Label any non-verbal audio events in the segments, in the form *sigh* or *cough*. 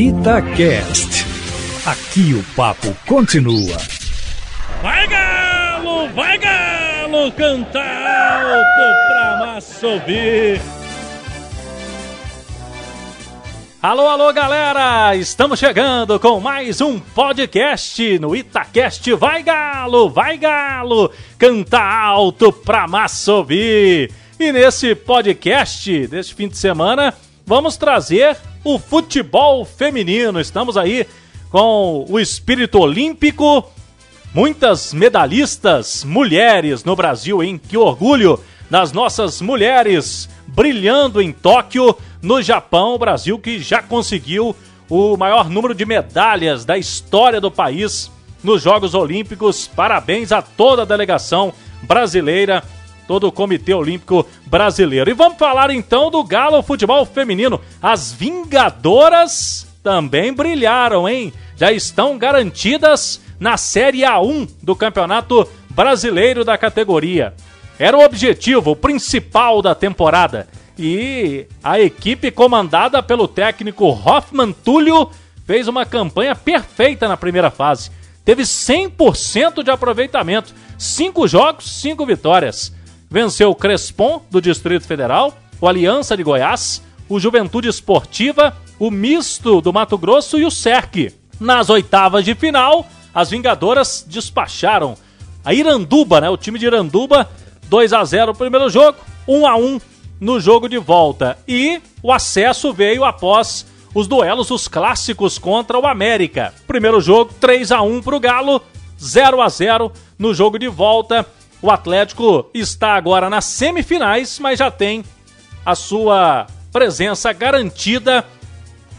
Itacast. Aqui o papo continua. Vai galo, vai galo, canta alto pra massa ouvir. Alô, alô, galera! Estamos chegando com mais um podcast no Itacast. Vai galo, vai galo, canta alto pra massa ouvir. E nesse podcast deste fim de semana, vamos trazer o futebol feminino. Estamos aí com o espírito olímpico, muitas medalhistas mulheres no Brasil, hein? Que orgulho das nossas mulheres brilhando em Tóquio, no Japão. O Brasil que já conseguiu o maior número de medalhas da história do país nos Jogos Olímpicos. Parabéns a toda a delegação brasileira todo o Comitê Olímpico Brasileiro. E vamos falar então do Galo Futebol Feminino. As Vingadoras também brilharam, hein? Já estão garantidas na Série A1 do Campeonato Brasileiro da categoria. Era o objetivo principal da temporada. E a equipe comandada pelo técnico Hoffman Túlio fez uma campanha perfeita na primeira fase. Teve 100% de aproveitamento. Cinco jogos, cinco vitórias venceu o Crespon, do Distrito Federal, o Aliança de Goiás, o Juventude Esportiva, o Misto do Mato Grosso e o SERC. Nas oitavas de final, as Vingadoras despacharam a Iranduba, né? O time de Iranduba, 2 a 0 no primeiro jogo, 1 a 1 no jogo de volta. E o acesso veio após os duelos, os clássicos contra o América. Primeiro jogo, 3 a 1 para o Galo, 0 a 0 no jogo de volta. O Atlético está agora nas semifinais, mas já tem a sua presença garantida.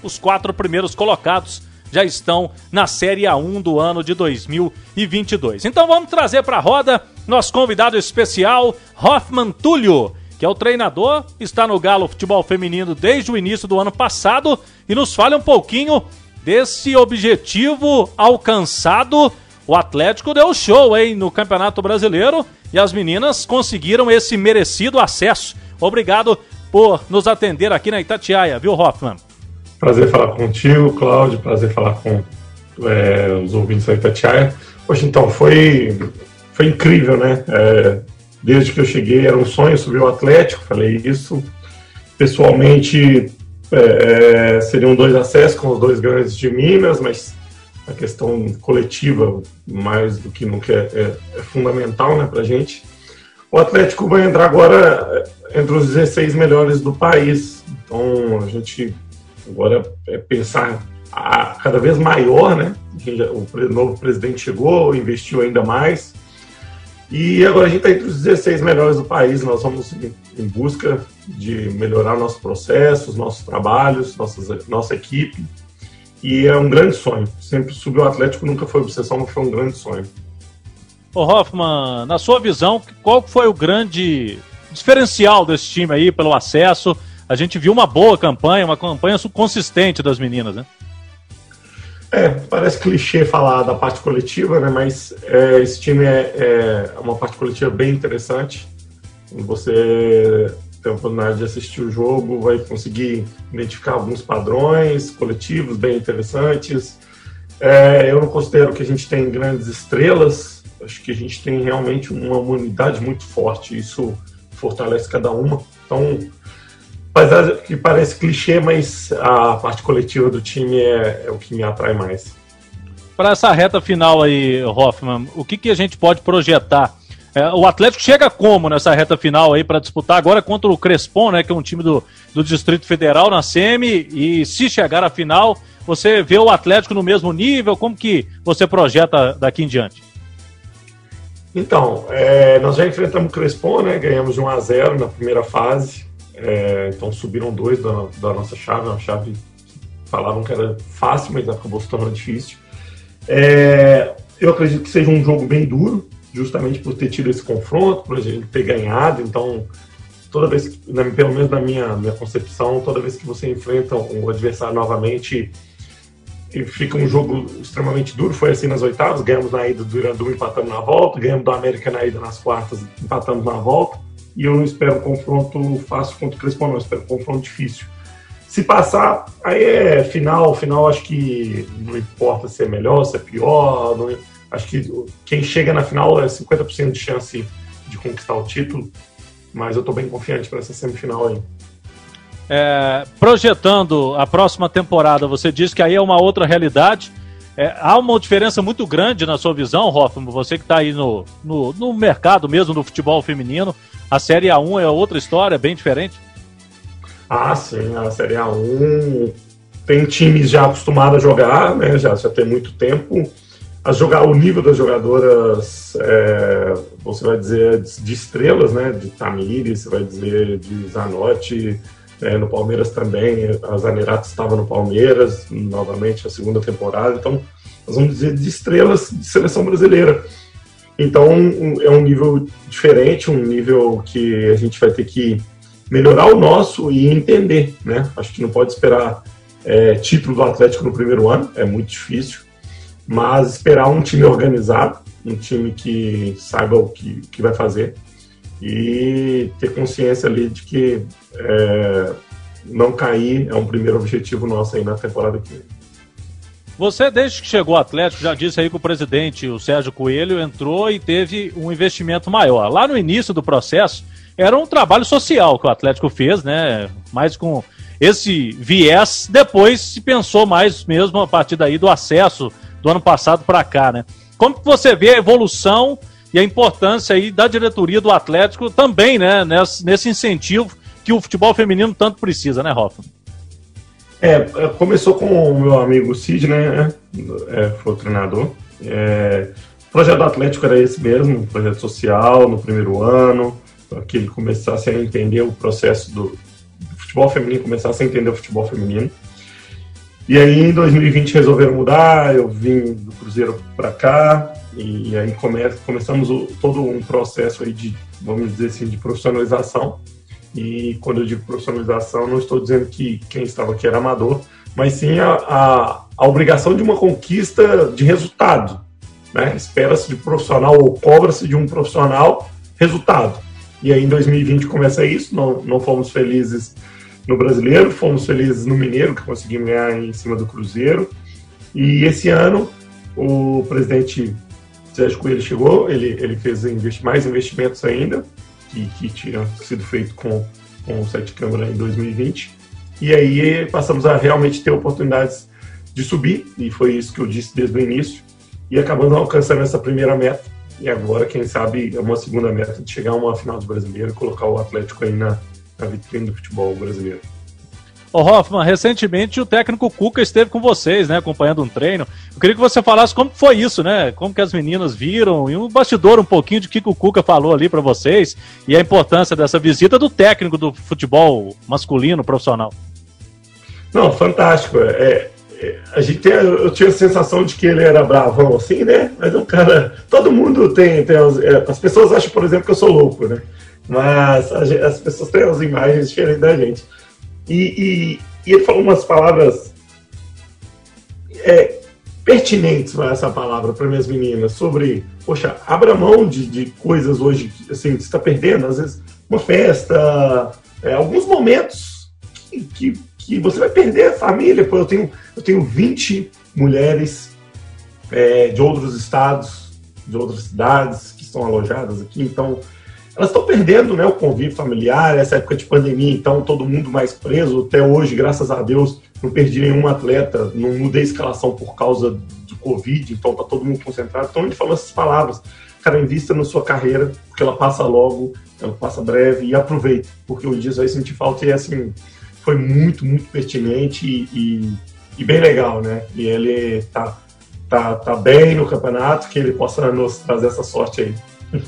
Os quatro primeiros colocados já estão na Série A1 do ano de 2022. Então vamos trazer para a roda nosso convidado especial, Hoffman Túlio, que é o treinador, está no Galo Futebol Feminino desde o início do ano passado e nos fala um pouquinho desse objetivo alcançado o Atlético deu show, hein, no Campeonato Brasileiro e as meninas conseguiram esse merecido acesso. Obrigado por nos atender aqui na Itatiaia, viu, Hoffman? Prazer falar contigo, Cláudio. Prazer falar com é, os ouvintes da Itatiaia. Poxa, então, foi, foi incrível, né? É, desde que eu cheguei era um sonho subir o Atlético, falei isso. Pessoalmente, é, é seriam dois acessos com os dois grandes de Minas, mas a questão coletiva, mais do que nunca, é, é, é fundamental né, para a gente. O Atlético vai entrar agora é, entre os 16 melhores do país. Então, a gente agora é pensar a, cada vez maior, né? O novo presidente chegou, investiu ainda mais. E agora a gente está entre os 16 melhores do país. Nós vamos em busca de melhorar nossos processos, nossos trabalhos, nossas, nossa equipe e é um grande sonho. Sempre subir o Atlético nunca foi obsessão, mas foi um grande sonho. Ô Hoffman, na sua visão, qual foi o grande diferencial desse time aí pelo acesso? A gente viu uma boa campanha, uma campanha consistente das meninas, né? É, parece clichê falar da parte coletiva, né? Mas é, esse time é, é uma parte coletiva bem interessante. Você ter a oportunidade de assistir o jogo, vai conseguir identificar alguns padrões coletivos bem interessantes. É, eu não considero que a gente tem grandes estrelas, acho que a gente tem realmente uma unidade muito forte, isso fortalece cada uma. Então, apesar que parece clichê, mas a parte coletiva do time é, é o que me atrai mais. Para essa reta final aí, Hoffman, o que, que a gente pode projetar é, o Atlético chega como nessa reta final aí para disputar agora contra o Crespon, né, que é um time do, do Distrito Federal na SEMI, e se chegar à final, você vê o Atlético no mesmo nível? Como que você projeta daqui em diante? Então, é, nós já enfrentamos o Crespon, né, ganhamos de 1 a 0 na primeira fase, é, então subiram dois da, da nossa chave, uma chave falavam que era fácil, mas acabou se tornando difícil. É, eu acredito que seja um jogo bem duro, justamente por ter tido esse confronto, por ele ter ganhado. Então, toda vez, pelo menos na minha, minha concepção, toda vez que você enfrenta o adversário novamente, fica um jogo extremamente duro. Foi assim nas oitavas, ganhamos na ida do Irandu, empatamos na volta, ganhamos do América na ida nas quartas, empatamos na volta. E eu não espero um confronto fácil contra o Crespo, não, eu espero um confronto difícil. Se passar, aí é final, final acho que não importa se é melhor, se é pior, não, acho que quem chega na final é 50% de chance de conquistar o título, mas eu estou bem confiante para essa semifinal aí. É, projetando a próxima temporada, você diz que aí é uma outra realidade. É, há uma diferença muito grande na sua visão, Hoffman, você que está aí no, no, no mercado mesmo do futebol feminino. A Série A1 é outra história, bem diferente. Ah, sim, a Série A1 tem times já acostumados a jogar, né? Já, já tem muito tempo. A jogar o nível das jogadoras, é, você vai dizer de estrelas, né? De Tamires, você vai dizer de Zanotti, é, no Palmeiras também. A Zanerato estava no Palmeiras, novamente a segunda temporada. Então, nós vamos dizer de estrelas de seleção brasileira. Então, é um nível diferente, um nível que a gente vai ter que melhorar o nosso e entender, né? Acho que não pode esperar é, título do Atlético no primeiro ano, é muito difícil, mas esperar um time organizado, um time que saiba o que, que vai fazer e ter consciência ali de que é, não cair é um primeiro objetivo nosso aí na temporada que vem. Você, desde que chegou ao Atlético, já disse aí que o presidente, o Sérgio Coelho, entrou e teve um investimento maior. Lá no início do processo, era um trabalho social que o Atlético fez, né? Mais com esse viés. Depois se pensou mais mesmo a partir daí do acesso do ano passado para cá, né? Como que você vê a evolução e a importância aí da diretoria do Atlético também, né? Nesse, nesse incentivo que o futebol feminino tanto precisa, né, Rafa? É, é, começou com o meu amigo Cid, né? É, foi o treinador. É, o projeto do Atlético era esse mesmo, um projeto social no primeiro ano, para que ele começasse a entender o processo do, do, futebol feminino, começasse a entender o futebol feminino. E aí em 2020 resolveram mudar, eu vim do Cruzeiro para cá, e aí come, começamos o, todo um processo aí de, vamos dizer assim, de profissionalização. E quando eu digo profissionalização, não estou dizendo que quem estava aqui era amador, mas sim a, a, a obrigação de uma conquista de resultado. Né? Espera-se de profissional ou cobra-se de um profissional resultado. E aí em 2020 começa isso, não, não fomos felizes no Brasileiro, fomos felizes no Mineiro, que conseguimos ganhar em cima do Cruzeiro. E esse ano o presidente Sérgio Coelho chegou, ele, ele fez investi mais investimentos ainda, que, que tinham sido feitos com, com o Sete Câmara em 2020. E aí passamos a realmente ter oportunidades de subir, e foi isso que eu disse desde o início, e acabamos alcançando essa primeira meta, e agora, quem sabe, é uma segunda meta de chegar a uma final do brasileiro e colocar o Atlético aí na, na vitrine do futebol brasileiro. Ô Hoffman, recentemente o técnico Cuca esteve com vocês, né, acompanhando um treino. Eu queria que você falasse como foi isso, né? Como que as meninas viram e um bastidor um pouquinho de que o Cuca falou ali para vocês e a importância dessa visita do técnico do futebol masculino profissional. Não, fantástico. É, a gente tem, eu tinha a sensação de que ele era bravão assim, né? Mas é um cara. Todo mundo tem. tem as, é, as pessoas acham, por exemplo, que eu sou louco, né? Mas as pessoas têm as imagens diferentes da gente. E, e, e ele falou umas palavras é, pertinentes para essa palavra para minhas meninas sobre, poxa, abra mão de, de coisas hoje, assim, que está perdendo, às vezes uma festa, é, alguns momentos que, que que você vai perder a família. Pô, eu tenho, eu tenho 20 mulheres é, de outros estados, de outras cidades que estão alojadas aqui, então elas estão perdendo né, o convívio familiar, essa época de pandemia, então todo mundo mais preso. Até hoje, graças a Deus, não perdi nenhum atleta, não mudei a escalação por causa do Covid, então tá todo mundo concentrado. Então ele falou essas palavras, cara, invista na sua carreira, porque ela passa logo, ela passa breve e aproveita, porque um dia você vai sentir falta e assim, foi muito, muito pertinente e, e, e, bem legal, né? E ele tá, tá, tá bem no campeonato, que ele possa nos trazer essa sorte aí. *laughs*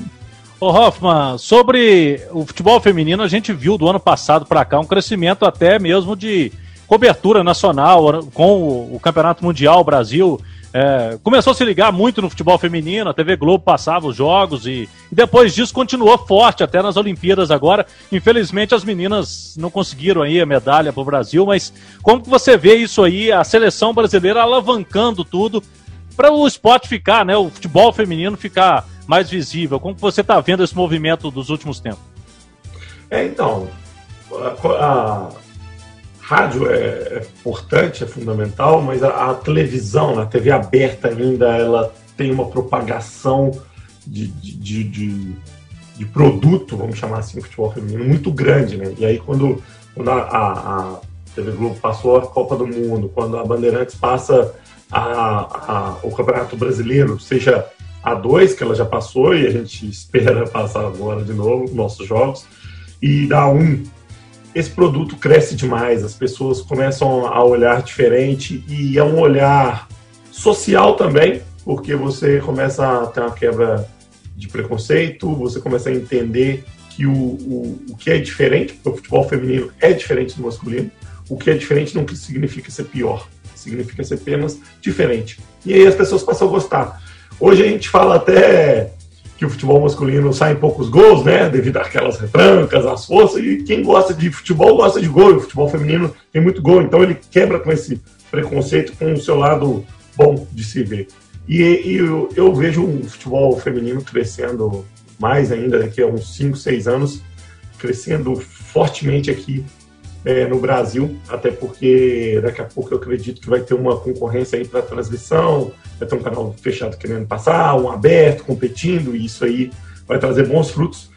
Ô Hoffman, sobre o futebol feminino, a gente viu do ano passado para cá um crescimento até mesmo de cobertura nacional com o Campeonato Mundial Brasil é, começou a se ligar muito no futebol feminino, a TV Globo passava os jogos e, e, depois disso continuou forte até nas Olimpíadas agora. Infelizmente as meninas não conseguiram aí a medalha para o Brasil, mas como que você vê isso aí, a seleção brasileira alavancando tudo para o esporte ficar, né, o futebol feminino ficar mais visível? Como você está vendo esse movimento dos últimos tempos? É, então, a, a rádio é, é importante, é fundamental, mas a, a, televisão, a TV aberta ainda, ela tem uma propagação de, de, de, de produto, vamos chamar assim, futebol feminino, muito grande, né? E aí quando, quando a, a, a TV Globo passou a Copa do Mundo, quando a Bandeirantes passa a, o Campeonato Brasileiro, seja a 2 que ela já passou e a gente *laughs* espera passar agora de novo nossos jogos, e da 1, um, esse produto cresce demais, as pessoas começam a olhar diferente e é um olhar social também, porque você começa a ter uma quebra de preconceito, você começa a entender que o, o, o que é diferente, porque o futebol feminino é diferente do masculino, o que é diferente não significa ser pior, significa ser apenas diferente. E aí as pessoas passam a gostar. Hoje a gente fala até que o futebol masculino sai em poucos gols, né? Devido àquelas retrancas, às forças, e quem gosta de futebol gosta de gol, e o futebol feminino tem muito gol, então ele quebra com esse preconceito com o seu lado bom de se ver. E, e eu, eu, vejo o futebol feminino crescendo mais ainda daqui a uns 5, 6 anos, crescendo fortemente aqui é, no Brasil, até porque daqui a pouco eu acredito que vai ter uma concorrência aí para transmissão, vai ter um canal fechado querendo passar, um aberto, competindo, e isso aí vai trazer bons frutos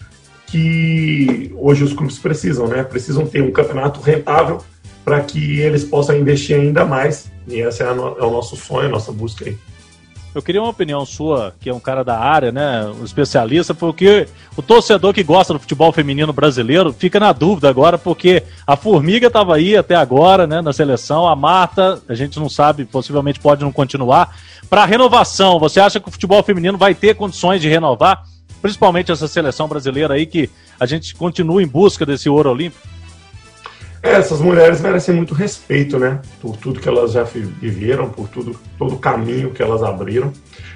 que hoje os clubes precisam, né? Precisam ter um campeonato rentável para que eles possam investir ainda mais, e esse é, no, é o nosso sonho, a nossa busca aí. Eu queria uma opinião sua, que é um cara da área, né, um especialista, porque o torcedor que gosta do futebol feminino brasileiro fica na dúvida agora, porque a Formiga estava aí até agora, né, na seleção, a Marta, a gente não sabe, possivelmente pode não continuar. Para renovação, você acha que o futebol feminino vai ter condições de renovar, principalmente essa seleção brasileira aí que a gente continua em busca desse ouro olímpico? Essas mulheres merecem muito respeito, né? Por tudo que elas já viveram, por tudo, todo o caminho que elas abriram.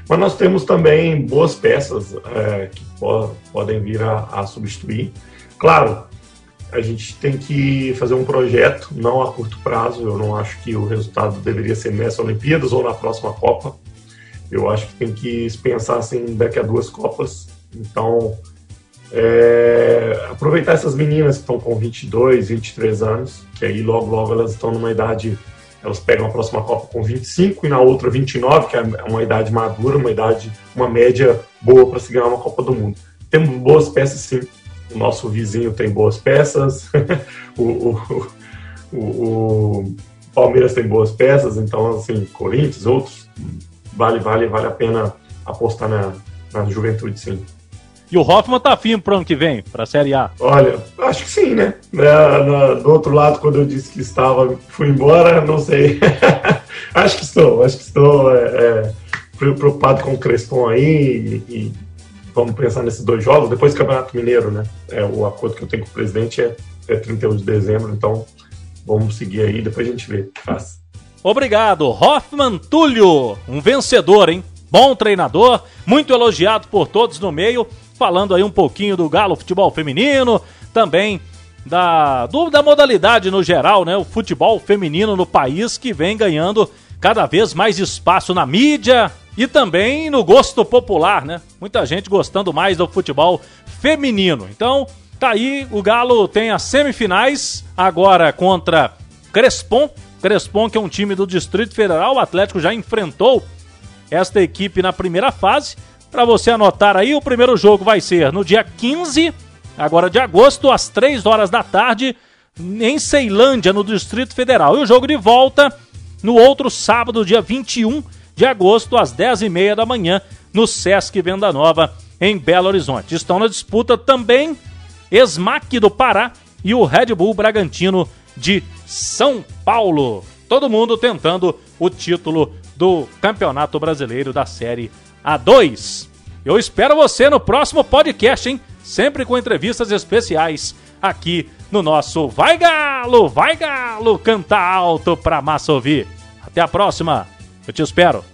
Mas nós temos também boas peças é, que po podem vir a, a, substituir. Claro, a gente tem que fazer um projeto, não a curto prazo. Eu não acho que o resultado deveria ser nessa Olimpíadas ou na próxima Copa. Eu acho que tem que pensar assim daqui a duas Copas. Então, é, aproveitar essas meninas que estão com 22, 23 anos, que aí logo, logo elas estão numa idade, elas pegam a próxima Copa com 25 e na outra 29, que é uma idade madura, uma idade, uma média boa para se ganhar uma Copa do Mundo. Temos boas peças sim, o nosso vizinho tem boas peças, *laughs* o, o, o, o, Palmeiras tem boas peças, então assim, Corinthians, outros, vale, vale, vale a pena apostar na, na juventude sim. E o Hoffman tá firme pro ano que vem, pra Série A? Olha, acho que sim, né? É, do outro lado, quando eu disse que estava, fui embora, não sei. *laughs* acho que estou, acho que estou é, é, preocupado com o Crespon aí e, e, vamos pensar nesses dois jogos. Depois do Campeonato Mineiro, né? É, o acordo que eu tenho com o presidente é, é 31 de dezembro, então vamos seguir aí, depois a gente vê o que faz. Obrigado, Hoffman Túlio, um vencedor, hein? Bom treinador, muito elogiado por todos no meio falando aí um pouquinho do Galo Futebol Feminino, também da, do, da modalidade no geral, né? O futebol feminino no país que vem ganhando cada vez mais espaço na mídia e também no gosto popular, né? Muita gente gostando mais do futebol feminino. Então, tá aí, o Galo tem as semifinais agora contra Crespon. Crespon, que é um time do Distrito Federal, o Atlético já enfrentou esta equipe na primeira fase para você anotar aí, o primeiro jogo vai ser no dia 15, agora de agosto, às 3 horas da tarde, em Ceilândia, no Distrito Federal. E o jogo de volta no outro sábado, dia 21 de agosto, às 10h30 da manhã, no Sesc Venda Nova, em Belo Horizonte. Estão na disputa também Esmac do Pará e o Red Bull Bragantino de São Paulo. Todo mundo tentando o título do Campeonato Brasileiro da Série A2. Eu espero você no próximo podcast, hein? Sempre com entrevistas especiais aqui no nosso Vai Galo, Vai Galo, canta alto pra massa ouvir. Até a próxima, eu te espero.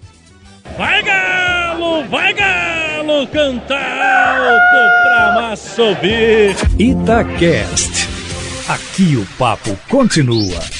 Vai Galo, Vai Galo, canta alto pra massa ouvir. Itacast. Aqui o papo continua.